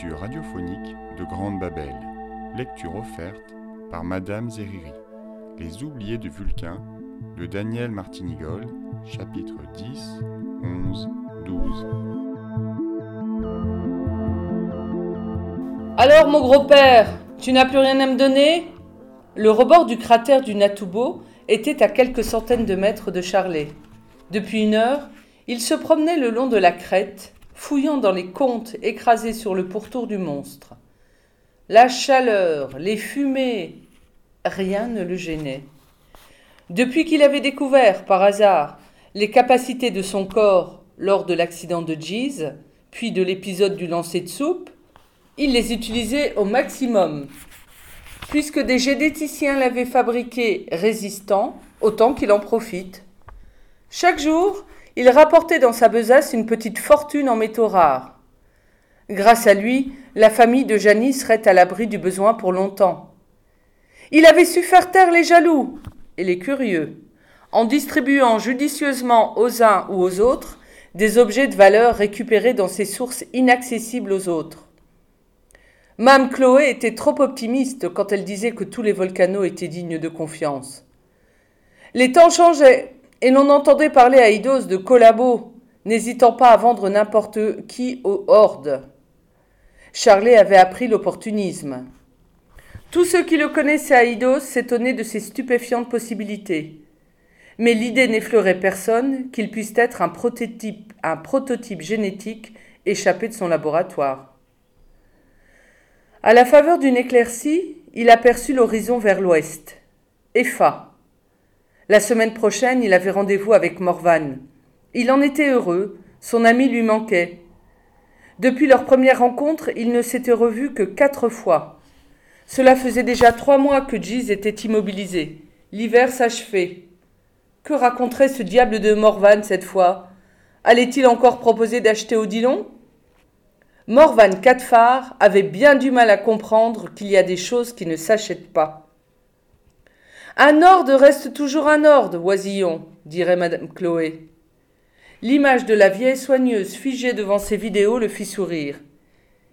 lecture radiophonique de Grande Babel. Lecture offerte par Madame Zeriri. Les oubliés de Vulcain de Daniel Martinigol, chapitres 10, 11, 12. Alors, mon gros-père, tu n'as plus rien à me donner? Le rebord du cratère du Natubo était à quelques centaines de mètres de Charlet. Depuis une heure, il se promenait le long de la crête, fouillant dans les contes écrasés sur le pourtour du monstre. La chaleur, les fumées, rien ne le gênait. Depuis qu'il avait découvert, par hasard, les capacités de son corps lors de l'accident de Jeez, puis de l'épisode du lancer de soupe, il les utilisait au maximum. Puisque des généticiens l'avaient fabriqué résistant, autant qu'il en profite. Chaque jour, il rapportait dans sa besace une petite fortune en métaux rares. Grâce à lui, la famille de Janie serait à l'abri du besoin pour longtemps. Il avait su faire taire les jaloux et les curieux, en distribuant judicieusement aux uns ou aux autres des objets de valeur récupérés dans ces sources inaccessibles aux autres. Mame Chloé était trop optimiste quand elle disait que tous les volcanos étaient dignes de confiance. Les temps changeaient, et l'on entendait parler à Eidos de collabos, n'hésitant pas à vendre n'importe qui aux hordes. Charlet avait appris l'opportunisme. Tous ceux qui le connaissaient à Eidos s'étonnaient de ses stupéfiantes possibilités. Mais l'idée n'effleurait personne qu'il puisse être un prototype, un prototype génétique échappé de son laboratoire. À la faveur d'une éclaircie, il aperçut l'horizon vers l'ouest. Effa. La semaine prochaine, il avait rendez-vous avec Morvan. Il en était heureux, son ami lui manquait. Depuis leur première rencontre, ils ne s'étaient revus que quatre fois. Cela faisait déjà trois mois que Giz était immobilisé. L'hiver s'achevait. Que raconterait ce diable de Morvan cette fois? Allait-il encore proposer d'acheter Odilon? Morvan Quatfar avait bien du mal à comprendre qu'il y a des choses qui ne s'achètent pas. Un ordre reste toujours un ordre, oisillon, dirait madame Chloé. L'image de la vieille soigneuse figée devant ses vidéos le fit sourire.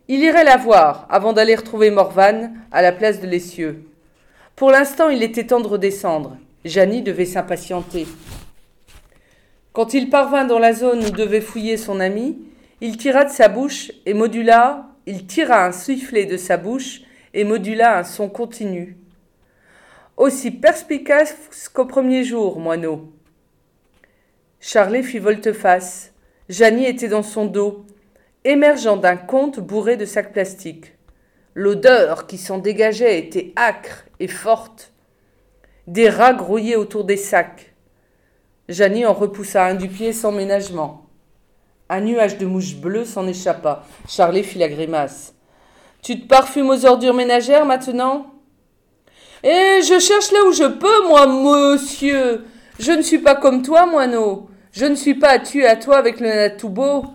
Il irait la voir avant d'aller retrouver Morvan à la place de l'essieu. Pour l'instant, il était temps de redescendre. Janie devait s'impatienter. Quand il parvint dans la zone où devait fouiller son ami, il tira de sa bouche et modula, il tira un sifflet de sa bouche et modula un son continu aussi perspicace qu'au premier jour, moineau. Charlet fit volte-face. Janie était dans son dos, émergeant d'un conte bourré de sacs plastiques. L'odeur qui s'en dégageait était âcre et forte. Des rats grouillaient autour des sacs. Janie en repoussa un du pied sans ménagement. Un nuage de mouches bleues s'en échappa. Charlet fit la grimace. Tu te parfumes aux ordures ménagères maintenant? Et je cherche là où je peux, moi, monsieur. Je ne suis pas comme toi, moineau. Je ne suis pas tué à toi avec le Natoubo.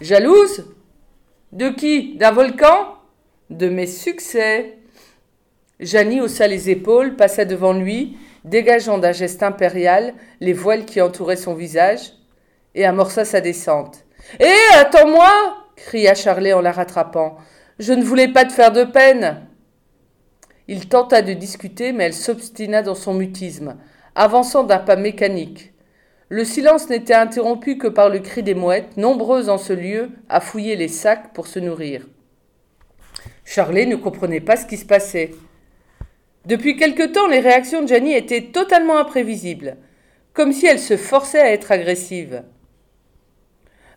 Jalouse? De qui? D'un volcan? De mes succès. Janie haussa les épaules, passa devant lui, dégageant d'un geste impérial les voiles qui entouraient son visage, et amorça sa descente. Hé, eh, attends-moi cria Charlet en la rattrapant. Je ne voulais pas te faire de peine. Il tenta de discuter, mais elle s'obstina dans son mutisme, avançant d'un pas mécanique. Le silence n'était interrompu que par le cri des mouettes, nombreuses en ce lieu à fouiller les sacs pour se nourrir. Charlet ne comprenait pas ce qui se passait. Depuis quelque temps, les réactions de Jenny étaient totalement imprévisibles, comme si elle se forçait à être agressive.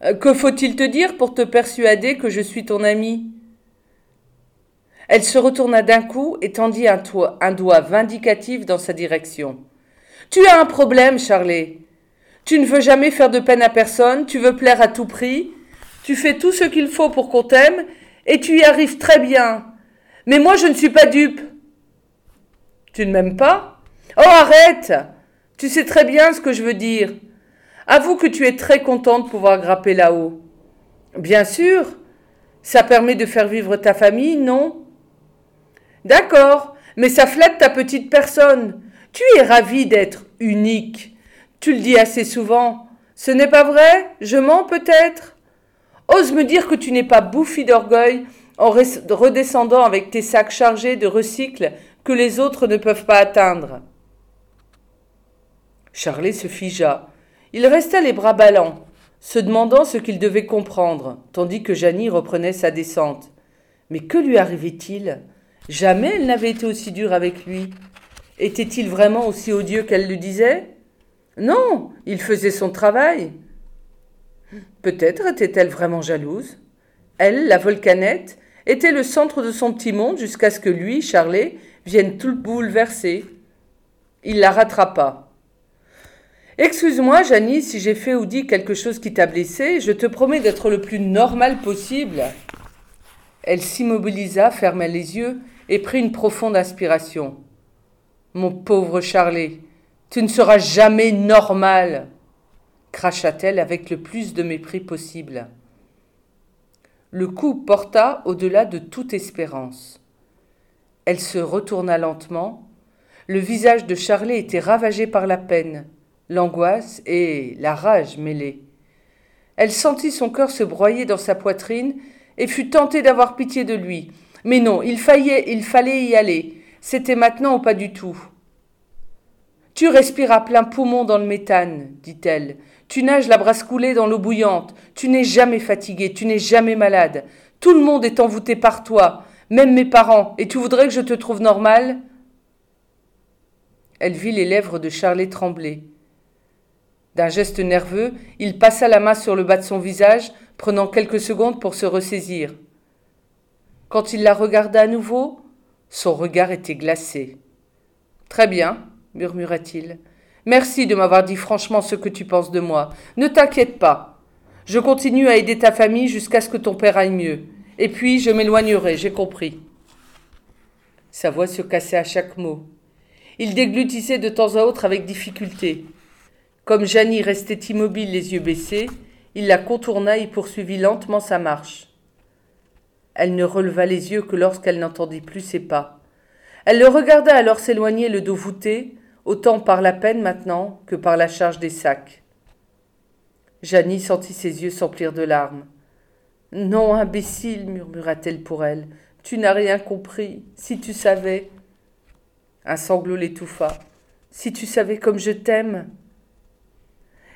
Euh, que faut-il te dire pour te persuader que je suis ton ami? Elle se retourna d'un coup et tendit un, doigt vindicatif dans sa direction. Tu as un problème, Charlet. Tu ne veux jamais faire de peine à personne, tu veux plaire à tout prix, tu fais tout ce qu'il faut pour qu'on t'aime, et tu y arrives très bien. Mais moi, je ne suis pas dupe. Tu ne m'aimes pas? Oh, arrête Tu sais très bien ce que je veux dire. Avoue que tu es très content de pouvoir grapper là-haut. Bien sûr. Ça permet de faire vivre ta famille, non? D'accord, mais ça flatte ta petite personne. Tu es ravi d'être unique. Tu le dis assez souvent. Ce n'est pas vrai? Je mens peut-être? Ose me dire que tu n'es pas bouffi d'orgueil en redescendant avec tes sacs chargés de recycles que les autres ne peuvent pas atteindre. Charlet se figea. Il resta les bras ballants, se demandant ce qu'il devait comprendre, tandis que Janie reprenait sa descente. Mais que lui arrivait-il? Jamais elle n'avait été aussi dure avec lui. Était-il vraiment aussi odieux qu'elle le disait? Non, il faisait son travail. Peut-être était-elle vraiment jalouse. Elle, la volcanette, était le centre de son petit monde jusqu'à ce que lui, Charlet, vienne tout bouleverser. Il la rattrapa. Excuse-moi, Janie, si j'ai fait ou dit quelque chose qui t'a blessé, je te promets d'être le plus normal possible. Elle s'immobilisa, ferma les yeux et prit une profonde inspiration. Mon pauvre Charlet, tu ne seras jamais normal, cracha-t-elle avec le plus de mépris possible. Le coup porta au-delà de toute espérance. Elle se retourna lentement. Le visage de Charlet était ravagé par la peine, l'angoisse et la rage mêlées. Elle sentit son cœur se broyer dans sa poitrine et fut tentée d'avoir pitié de lui. Mais non, il, faillait, il fallait y aller. C'était maintenant ou pas du tout. Tu respires à plein poumon dans le méthane, dit-elle. Tu nages la brasse coulée dans l'eau bouillante. Tu n'es jamais fatigué, tu n'es jamais malade. Tout le monde est envoûté par toi, même mes parents, et tu voudrais que je te trouve normal? Elle vit les lèvres de Charlet trembler. D'un geste nerveux, il passa la main sur le bas de son visage, prenant quelques secondes pour se ressaisir. Quand il la regarda à nouveau, son regard était glacé. Très bien, murmura-t-il. Merci de m'avoir dit franchement ce que tu penses de moi. Ne t'inquiète pas. Je continue à aider ta famille jusqu'à ce que ton père aille mieux. Et puis je m'éloignerai, j'ai compris. Sa voix se cassait à chaque mot. Il déglutissait de temps à autre avec difficulté. Comme Janie restait immobile, les yeux baissés, il la contourna et poursuivit lentement sa marche. Elle ne releva les yeux que lorsqu'elle n'entendit plus ses pas. Elle le regarda alors s'éloigner le dos voûté, autant par la peine maintenant que par la charge des sacs. Janie sentit ses yeux s'emplir de larmes. Non, imbécile, murmura-t-elle pour elle, tu n'as rien compris. Si tu savais. Un sanglot l'étouffa. Si tu savais comme je t'aime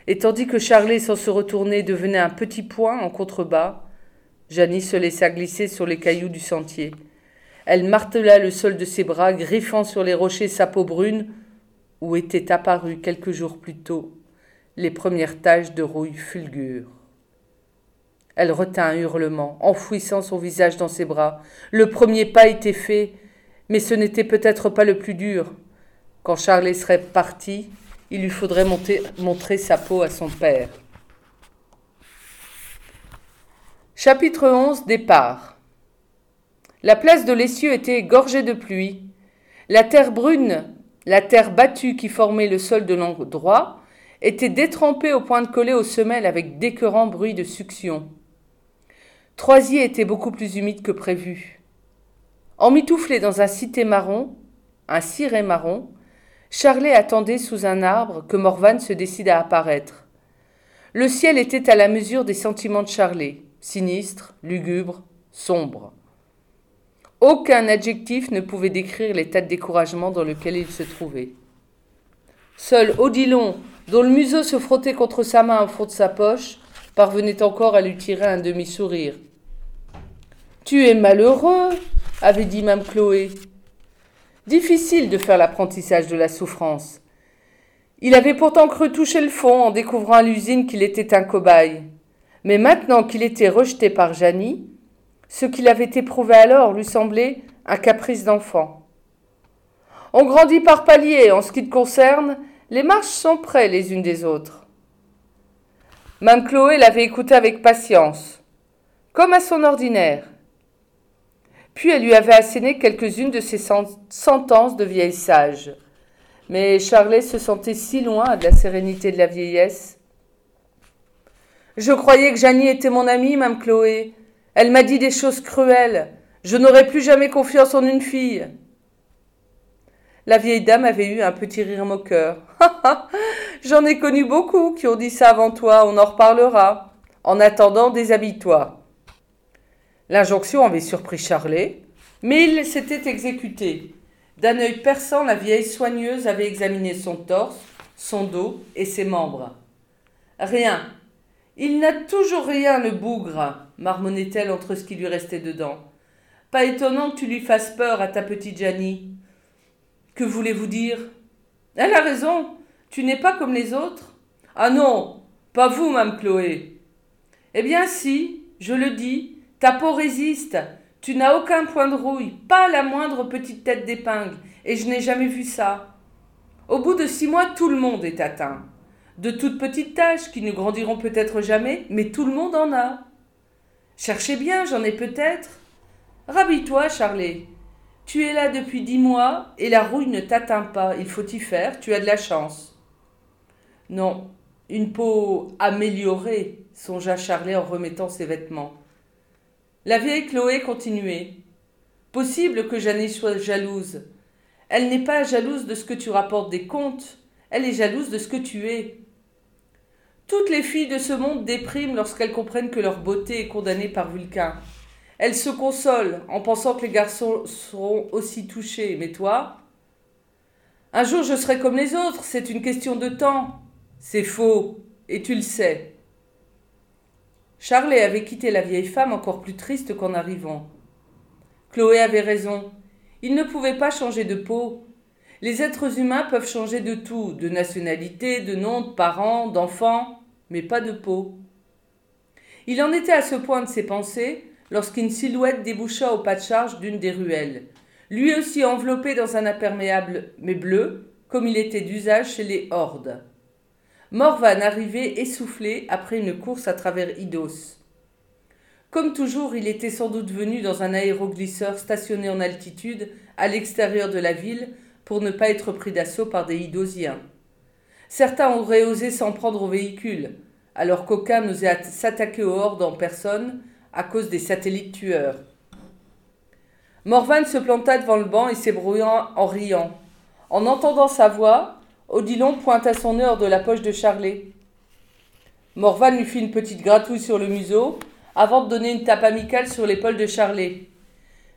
et tandis que Charlet, sans se retourner, devenait un petit point en contrebas, Janie se laissa glisser sur les cailloux du sentier. Elle martela le sol de ses bras, griffant sur les rochers sa peau brune, où étaient apparues quelques jours plus tôt les premières taches de rouille fulgure. Elle retint un hurlement, enfouissant son visage dans ses bras. Le premier pas était fait, mais ce n'était peut-être pas le plus dur. Quand Charlet serait parti, il lui faudrait montrer sa peau à son père. Chapitre 11 Départ La place de l'essieu était gorgée de pluie. La terre brune, la terre battue qui formait le sol de l'endroit, était détrempée au point de coller aux semelles avec d'écœurants bruits de succion. Troisier était beaucoup plus humide que prévu. Emmitouflé dans un cité marron, un ciré marron, Charlet attendait sous un arbre que Morvan se décide à apparaître. Le ciel était à la mesure des sentiments de Charlet, sinistre, lugubre, sombre. Aucun adjectif ne pouvait décrire l'état de découragement dans lequel il se trouvait. Seul Odilon, dont le museau se frottait contre sa main au fond de sa poche, parvenait encore à lui tirer un demi-sourire. Tu es malheureux, avait dit Mme Chloé. Difficile de faire l'apprentissage de la souffrance. Il avait pourtant cru toucher le fond en découvrant à l'usine qu'il était un cobaye. Mais maintenant qu'il était rejeté par Janie, ce qu'il avait éprouvé alors lui semblait un caprice d'enfant. On grandit par paliers, en ce qui te concerne, les marches sont près les unes des autres. Mme Chloé l'avait écouté avec patience, comme à son ordinaire. Puis elle lui avait asséné quelques-unes de ses sentences de vieille sage. Mais Charlet se sentait si loin de la sérénité de la vieillesse. Je croyais que Janie était mon amie, Mme Chloé. Elle m'a dit des choses cruelles. Je n'aurais plus jamais confiance en une fille. La vieille dame avait eu un petit rire moqueur. J'en ai connu beaucoup qui ont dit ça avant toi, on en reparlera. En attendant, déshabille-toi. L'injonction avait surpris Charlet, mais il s'était exécuté. D'un œil perçant, la vieille soigneuse avait examiné son torse, son dos et ses membres. Rien. Il n'a toujours rien, le bougre, marmonnait-elle entre ce qui lui restait dedans. Pas étonnant que tu lui fasses peur à ta petite Janie. Que voulez-vous dire? Elle a raison. Tu n'es pas comme les autres Ah non, pas vous, Mme Chloé. Eh bien si, je le dis, ta peau résiste. Tu n'as aucun point de rouille, pas la moindre petite tête d'épingle, et je n'ai jamais vu ça. Au bout de six mois, tout le monde est atteint. De toutes petites taches qui ne grandiront peut-être jamais, mais tout le monde en a. Cherchez bien, j'en ai peut-être. Rhabille-toi, Charlet. Tu es là depuis dix mois et la rouille ne t'atteint pas. Il faut y faire, tu as de la chance. Non, une peau améliorée, songea Charlet en remettant ses vêtements. La vieille Chloé continuait. Possible que Jeanne soit jalouse. Elle n'est pas jalouse de ce que tu rapportes des contes, elle est jalouse de ce que tu es. Toutes les filles de ce monde dépriment lorsqu'elles comprennent que leur beauté est condamnée par Vulcain. Elles se consolent en pensant que les garçons seront aussi touchés. Mais toi Un jour je serai comme les autres, c'est une question de temps. C'est faux, et tu le sais. Charlet avait quitté la vieille femme encore plus triste qu'en arrivant. Chloé avait raison. Il ne pouvait pas changer de peau. Les êtres humains peuvent changer de tout, de nationalité, de nom, de parents, d'enfants, mais pas de peau. Il en était à ce point de ses pensées lorsqu'une silhouette déboucha au pas de charge d'une des ruelles, lui aussi enveloppé dans un imperméable mais bleu, comme il était d'usage chez les hordes. Morvan arrivait essoufflé après une course à travers Idos. Comme toujours, il était sans doute venu dans un aéroglisseur stationné en altitude à l'extérieur de la ville pour ne pas être pris d'assaut par des Idosiens. Certains auraient osé s'en prendre au véhicule, alors qu'aucun n'osait s'attaquer aux hordes en personne à cause des satellites tueurs. Morvan se planta devant le banc et s'ébrouilla en riant. En entendant sa voix, Odilon pointa son heure de la poche de Charlet. Morvan lui fit une petite gratouille sur le museau avant de donner une tape amicale sur l'épaule de Charlet.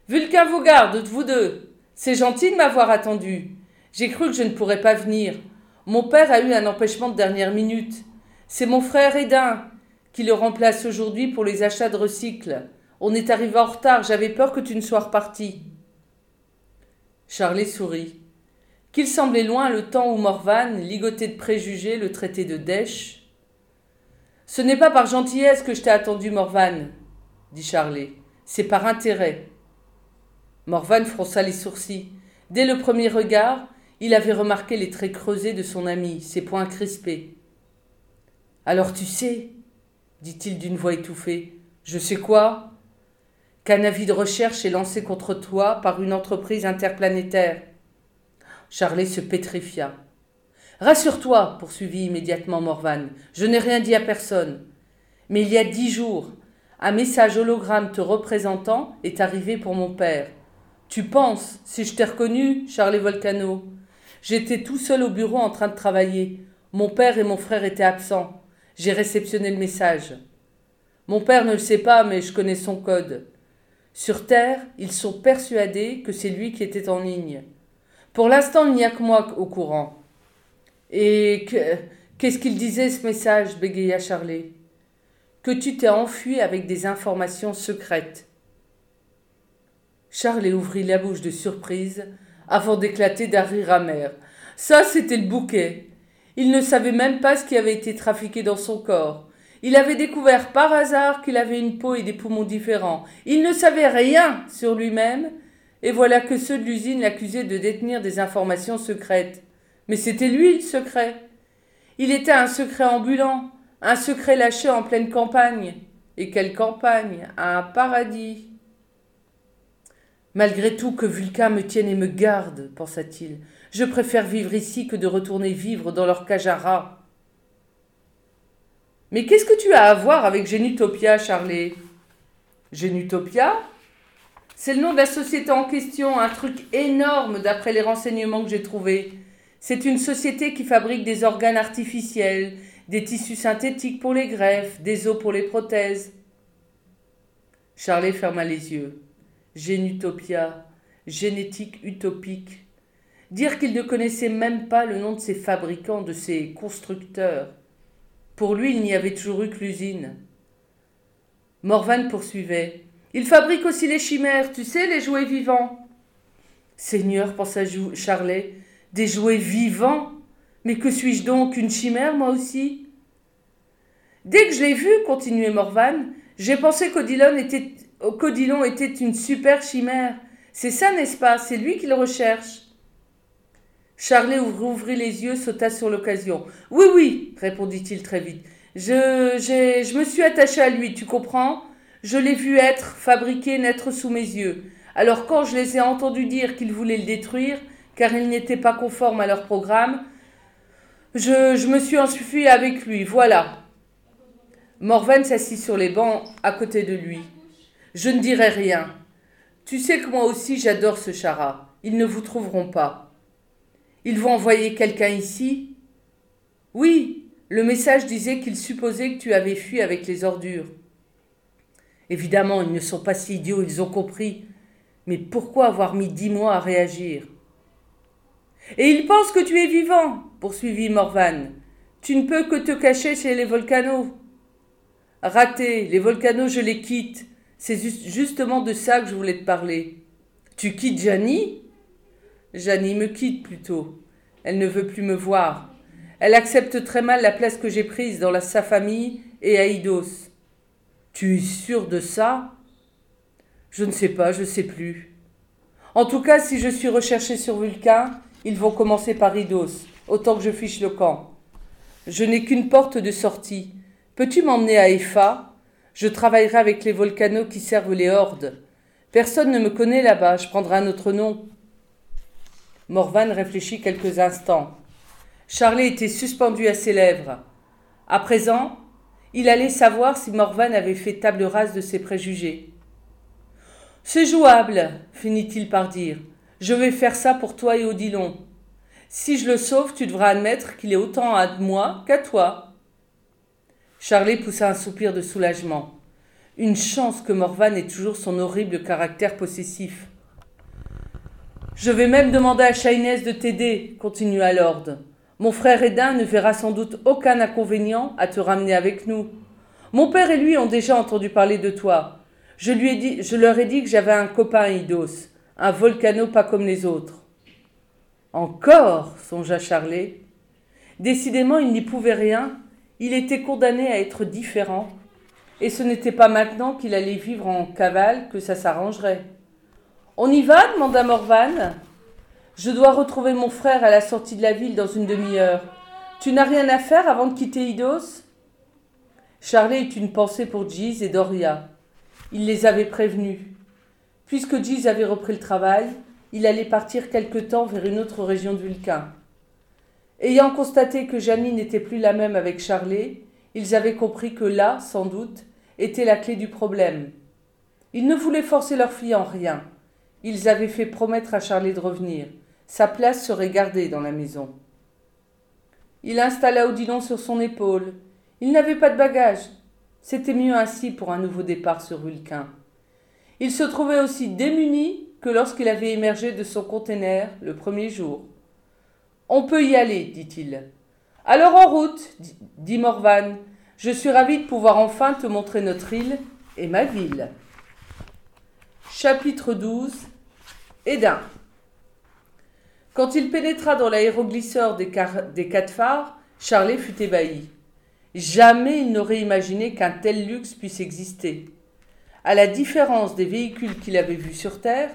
Vulcain vous garde, vous deux? C'est gentil de m'avoir attendu. J'ai cru que je ne pourrais pas venir. Mon père a eu un empêchement de dernière minute. C'est mon frère Edin qui le remplace aujourd'hui pour les achats de recycle. On est arrivé en retard, j'avais peur que tu ne sois reparti. Charlet sourit qu'il semblait loin le temps où Morvan, ligoté de préjugés, le traitait de dèche. Ce n'est pas par gentillesse que je t'ai attendu, Morvan, dit Charlet. C'est par intérêt. Morvan fronça les sourcils. Dès le premier regard, il avait remarqué les traits creusés de son ami, ses poings crispés. Alors tu sais, dit-il d'une voix étouffée, je sais quoi? Qu'un avis de recherche est lancé contre toi par une entreprise interplanétaire. Charlet se pétrifia. Rassure-toi, poursuivit immédiatement Morvan, je n'ai rien dit à personne. Mais il y a dix jours, un message hologramme te représentant est arrivé pour mon père. Tu penses, si je t'ai reconnu, Charlet Volcano J'étais tout seul au bureau en train de travailler. Mon père et mon frère étaient absents. J'ai réceptionné le message. Mon père ne le sait pas, mais je connais son code. Sur Terre, ils sont persuadés que c'est lui qui était en ligne. Pour l'instant, il n'y a que moi au courant. Et qu'est-ce qu'il disait ce message bégaya Charlet. Que tu t'es enfui avec des informations secrètes. Charlet ouvrit la bouche de surprise avant d'éclater d'un rire amer. Ça, c'était le bouquet. Il ne savait même pas ce qui avait été trafiqué dans son corps. Il avait découvert par hasard qu'il avait une peau et des poumons différents. Il ne savait rien sur lui-même et voilà que ceux de l'usine l'accusaient de détenir des informations secrètes. Mais c'était lui le secret. Il était un secret ambulant, un secret lâché en pleine campagne. Et quelle campagne? Un paradis. Malgré tout que Vulcain me tienne et me garde, pensa-t-il, je préfère vivre ici que de retourner vivre dans leur cage Mais qu'est-ce que tu as à voir avec Génutopia, Charlet? Génutopia? C'est le nom de la société en question, un truc énorme d'après les renseignements que j'ai trouvés. C'est une société qui fabrique des organes artificiels, des tissus synthétiques pour les greffes, des os pour les prothèses. Charlet ferma les yeux. Génutopia, génétique utopique. Dire qu'il ne connaissait même pas le nom de ses fabricants, de ses constructeurs. Pour lui, il n'y avait toujours eu que l'usine. Morvan poursuivait. Il fabrique aussi les chimères, tu sais, les jouets vivants. Seigneur, pensa Charlet, des jouets vivants Mais que suis-je donc, une chimère, moi aussi? Dès que je l'ai vu, continuait Morvan, j'ai pensé qu'Odilon était, qu'Odilon était une super chimère. C'est ça, n'est-ce pas? C'est lui qu'il recherche. Charlet ouvrit les yeux, sauta sur l'occasion. Oui, oui, répondit-il très vite. Je, je me suis attaché à lui, tu comprends? Je l'ai vu être, fabriqué, naître sous mes yeux. Alors quand je les ai entendus dire qu'ils voulaient le détruire, car il n'était pas conforme à leur programme, je, me suis enfui avec lui, voilà. Morven s'assit sur les bancs à côté de lui. Je ne dirai rien. Tu sais que moi aussi j'adore ce chara. Ils ne vous trouveront pas. Ils vont envoyer quelqu'un ici Oui, le message disait qu'ils supposaient que tu avais fui avec les ordures. Évidemment, ils ne sont pas si idiots, ils ont compris. Mais pourquoi avoir mis dix mois à réagir? Et ils pensent que tu es vivant, poursuivit Morvan. Tu ne peux que te cacher chez les volcanos. Raté, les volcanos, je les quitte. C'est justement de ça que je voulais te parler. Tu quittes Janie? Janie me quitte plutôt. Elle ne veut plus me voir. Elle accepte très mal la place que j'ai prise dans sa famille et à Idos. Tu es sûr de ça? Je ne sais pas, je ne sais plus. En tout cas, si je suis recherché sur Vulcain, ils vont commencer par Idos, autant que je fiche le camp. Je n'ai qu'une porte de sortie. Peux-tu m'emmener à Efa? Je travaillerai avec les volcanos qui servent les hordes. Personne ne me connaît là-bas, je prendrai un autre nom. Morvan réfléchit quelques instants. Charlet était suspendu à ses lèvres. À présent, il allait savoir si Morvan avait fait table rase de ses préjugés. C'est jouable, finit-il par dire. Je vais faire ça pour toi et Odilon. Si je le sauve, tu devras admettre qu'il est autant à moi qu'à toi. Charlet poussa un soupir de soulagement. Une chance que Morvan ait toujours son horrible caractère possessif. Je vais même demander à Shainès de t'aider, continua Lord. Mon frère Edin ne verra sans doute aucun inconvénient à te ramener avec nous. Mon père et lui ont déjà entendu parler de toi. Je, lui ai dit, je leur ai dit que j'avais un copain Idos, un volcano pas comme les autres. Encore, songea Charlet. Décidément, il n'y pouvait rien. Il était condamné à être différent. Et ce n'était pas maintenant qu'il allait vivre en cavale que ça s'arrangerait. On y va demanda Morvan. Je dois retrouver mon frère à la sortie de la ville dans une demi-heure. Tu n'as rien à faire avant de quitter Idos? Charlie eut une pensée pour Giz et Doria. Il les avait prévenus. Puisque Giz avait repris le travail, il allait partir quelque temps vers une autre région de Vulcain. Ayant constaté que Janine n'était plus la même avec Charlie, ils avaient compris que là, sans doute, était la clé du problème. Ils ne voulaient forcer leur fille en rien. Ils avaient fait promettre à Charlie de revenir. Sa place serait gardée dans la maison. Il installa Odilon sur son épaule. Il n'avait pas de bagages. C'était mieux ainsi pour un nouveau départ sur Vulcain. Il se trouvait aussi démuni que lorsqu'il avait émergé de son conteneur le premier jour. On peut y aller, dit-il. Alors en route, dit Morvan. Je suis ravi de pouvoir enfin te montrer notre île et ma ville. Chapitre 12 Edin Quand il pénétra dans l'aéroglisseur des, des quatre phares, Charlet fut ébahi. Jamais il n'aurait imaginé qu'un tel luxe puisse exister. À la différence des véhicules qu'il avait vus sur Terre,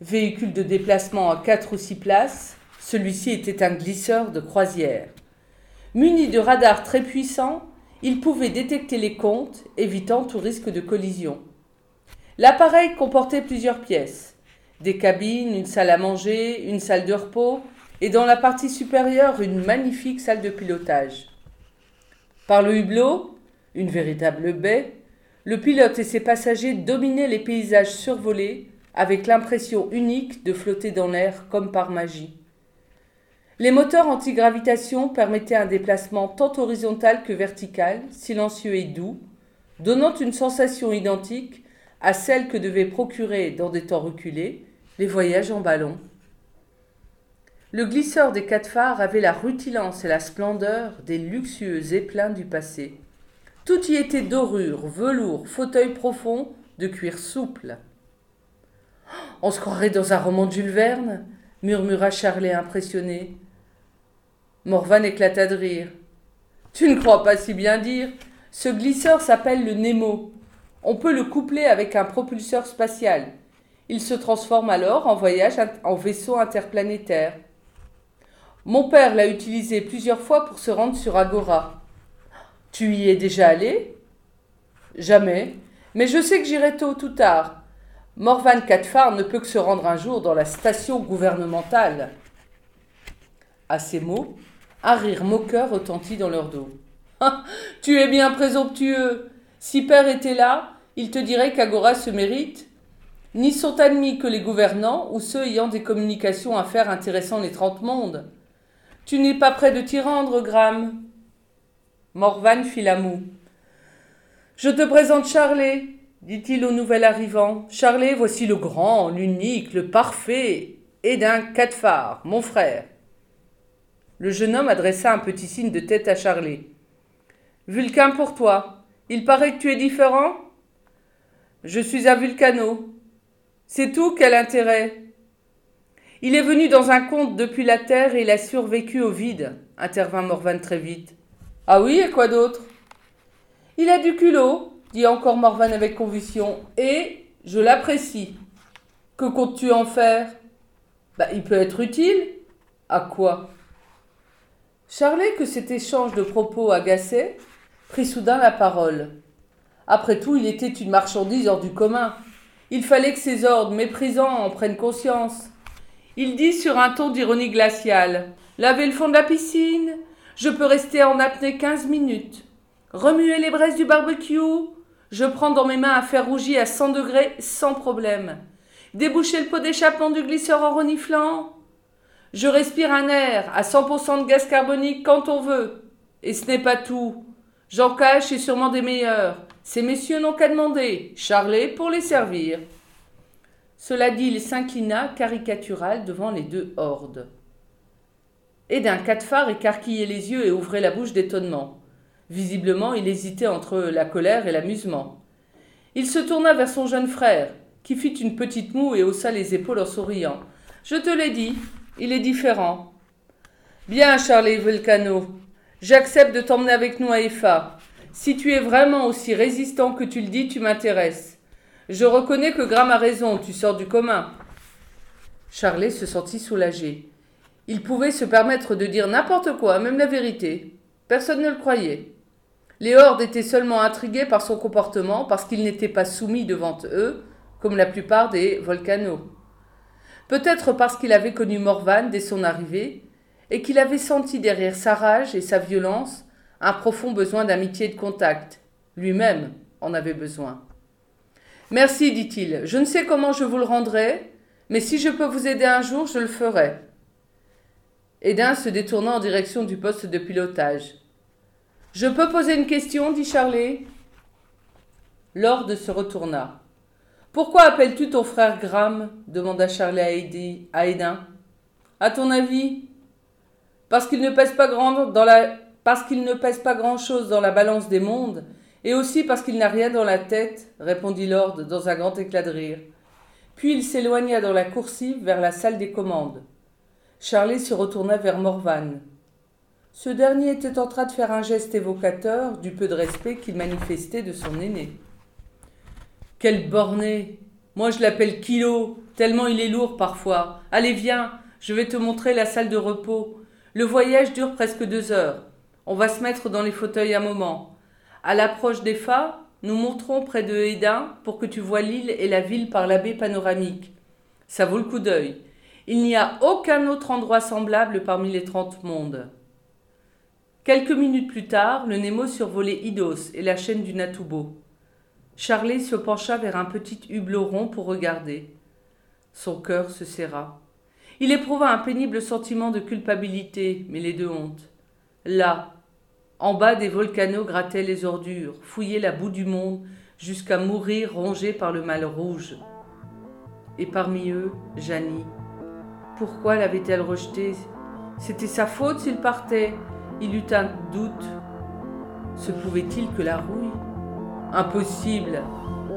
véhicules de déplacement à quatre ou six places, celui-ci était un glisseur de croisière. Muni de radars très puissants, il pouvait détecter les comptes, évitant tout risque de collision. L'appareil comportait plusieurs pièces des cabines, une salle à manger, une salle de repos et dans la partie supérieure une magnifique salle de pilotage. Par le hublot, une véritable baie, le pilote et ses passagers dominaient les paysages survolés avec l'impression unique de flotter dans l'air comme par magie. Les moteurs antigravitation permettaient un déplacement tant horizontal que vertical, silencieux et doux, donnant une sensation identique à celle que devaient procurer, dans des temps reculés, les voyages en ballon. Le glisseur des quatre phares avait la rutilance et la splendeur des luxueux zeppelins du passé. Tout y était dorure, velours, fauteuil profond, de cuir souple. On se croirait dans un roman de Jules Verne, murmura Charlet impressionné. Morvan éclata de rire. Tu ne crois pas si bien dire. Ce glisseur s'appelle le Nemo. On peut le coupler avec un propulseur spatial. Il se transforme alors en voyage en vaisseau interplanétaire. Mon père l'a utilisé plusieurs fois pour se rendre sur Agora. Tu y es déjà allé? Jamais. Mais je sais que j'irai tôt ou tard. Morvan Catfar ne peut que se rendre un jour dans la station gouvernementale. À ces mots, un rire moqueur retentit dans leur dos. Ah, tu es bien présomptueux. Si père était là, il te dirait qu'Agora se mérite. N'y sont admis que les gouvernants ou ceux ayant des communications à faire intéressant les trente mondes. Tu n'es pas prêt de t'y rendre, Graham. Morvan fit la moue. Je te présente Charlet, dit-il au nouvel arrivant. Charlet, voici le grand, l'unique, le parfait, et d'un mon frère. Le jeune homme adressa un petit signe de tête à Charlet. Vulcain pour toi. Il paraît que tu es différent Je suis un vulcano. C'est tout, quel intérêt Il est venu dans un conte depuis la terre et il a survécu au vide, intervint Morvan très vite. Ah oui, et quoi d'autre? Il a du culot, dit encore Morvan avec conviction, et je l'apprécie. Que comptes-tu en faire? Bah, il peut être utile. À quoi? Charlet, que cet échange de propos agaçait, prit soudain la parole. Après tout, il était une marchandise hors du commun. Il fallait que ses ordres méprisants en prennent conscience. Il dit sur un ton d'ironie glaciale Lavez le fond de la piscine Je peux rester en apnée quinze minutes. Remuer les braises du barbecue Je prends dans mes mains un fer rougi à cent degrés sans problème. Déboucher le pot d'échappement du glisseur en reniflant je respire un air à 100% de gaz carbonique quand on veut. Et ce n'est pas tout. J'en cache et sûrement des meilleurs. Ces messieurs n'ont qu'à demander. Charlet pour les servir. Cela dit, il s'inclina caricatural devant les deux hordes. Et d'un phare écarquillait les yeux et ouvrait la bouche d'étonnement. Visiblement, il hésitait entre la colère et l'amusement. Il se tourna vers son jeune frère, qui fit une petite moue et haussa les épaules en souriant. Je te l'ai dit, il est différent. Bien, Charlie Vulcano. J'accepte de t'emmener avec nous à Effa. Si tu es vraiment aussi résistant que tu le dis, tu m'intéresses. Je reconnais que Graham a raison, tu sors du commun. Charlie se sentit soulagé. Il pouvait se permettre de dire n'importe quoi, même la vérité. Personne ne le croyait. Les hordes étaient seulement intriguées par son comportement parce qu'il n'était pas soumis devant eux, comme la plupart des volcanos. Peut-être parce qu'il avait connu Morvan dès son arrivée, et qu'il avait senti derrière sa rage et sa violence un profond besoin d'amitié et de contact. Lui-même en avait besoin. Merci, dit-il. Je ne sais comment je vous le rendrai, mais si je peux vous aider un jour, je le ferai. Edin se détourna en direction du poste de pilotage. Je peux poser une question dit Charlet. Lord se retourna. Pourquoi appelles-tu ton frère Graham? demanda Charlie à, Edin. À ton avis? Parce qu'il ne pèse pas grand grand-chose dans la balance des mondes, et aussi parce qu'il n'a rien dans la tête, répondit Lord dans un grand éclat de rire. Puis il s'éloigna dans la coursive vers la salle des commandes. Charlie se retourna vers Morvan. Ce dernier était en train de faire un geste évocateur du peu de respect qu'il manifestait de son aîné. Quel borné Moi je l'appelle Kilo, tellement il est lourd parfois. Allez, viens, je vais te montrer la salle de repos. Le voyage dure presque deux heures. On va se mettre dans les fauteuils un moment. À l'approche des phas, nous monterons près de Hédin pour que tu vois l'île et la ville par la baie panoramique. Ça vaut le coup d'œil. Il n'y a aucun autre endroit semblable parmi les trente mondes. Quelques minutes plus tard, le Nemo survolait Idos et la chaîne du Natubo. Charlet se pencha vers un petit hublot rond pour regarder. Son cœur se serra. Il éprouva un pénible sentiment de culpabilité, mêlé de honte. Là, en bas des volcanos grattaient les ordures, fouillaient la boue du monde, jusqu'à mourir rongés par le mal rouge. Et parmi eux, Janie. Pourquoi l'avait-elle rejeté C'était sa faute s'il partait. Il eut un doute. Se pouvait-il que la rouille? Impossible.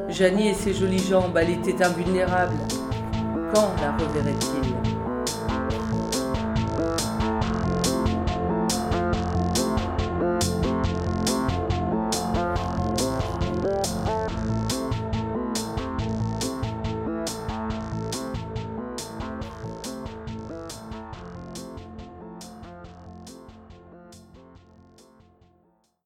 Janie et ses jolies jambes, elle était invulnérable. Quand la reverrait-il?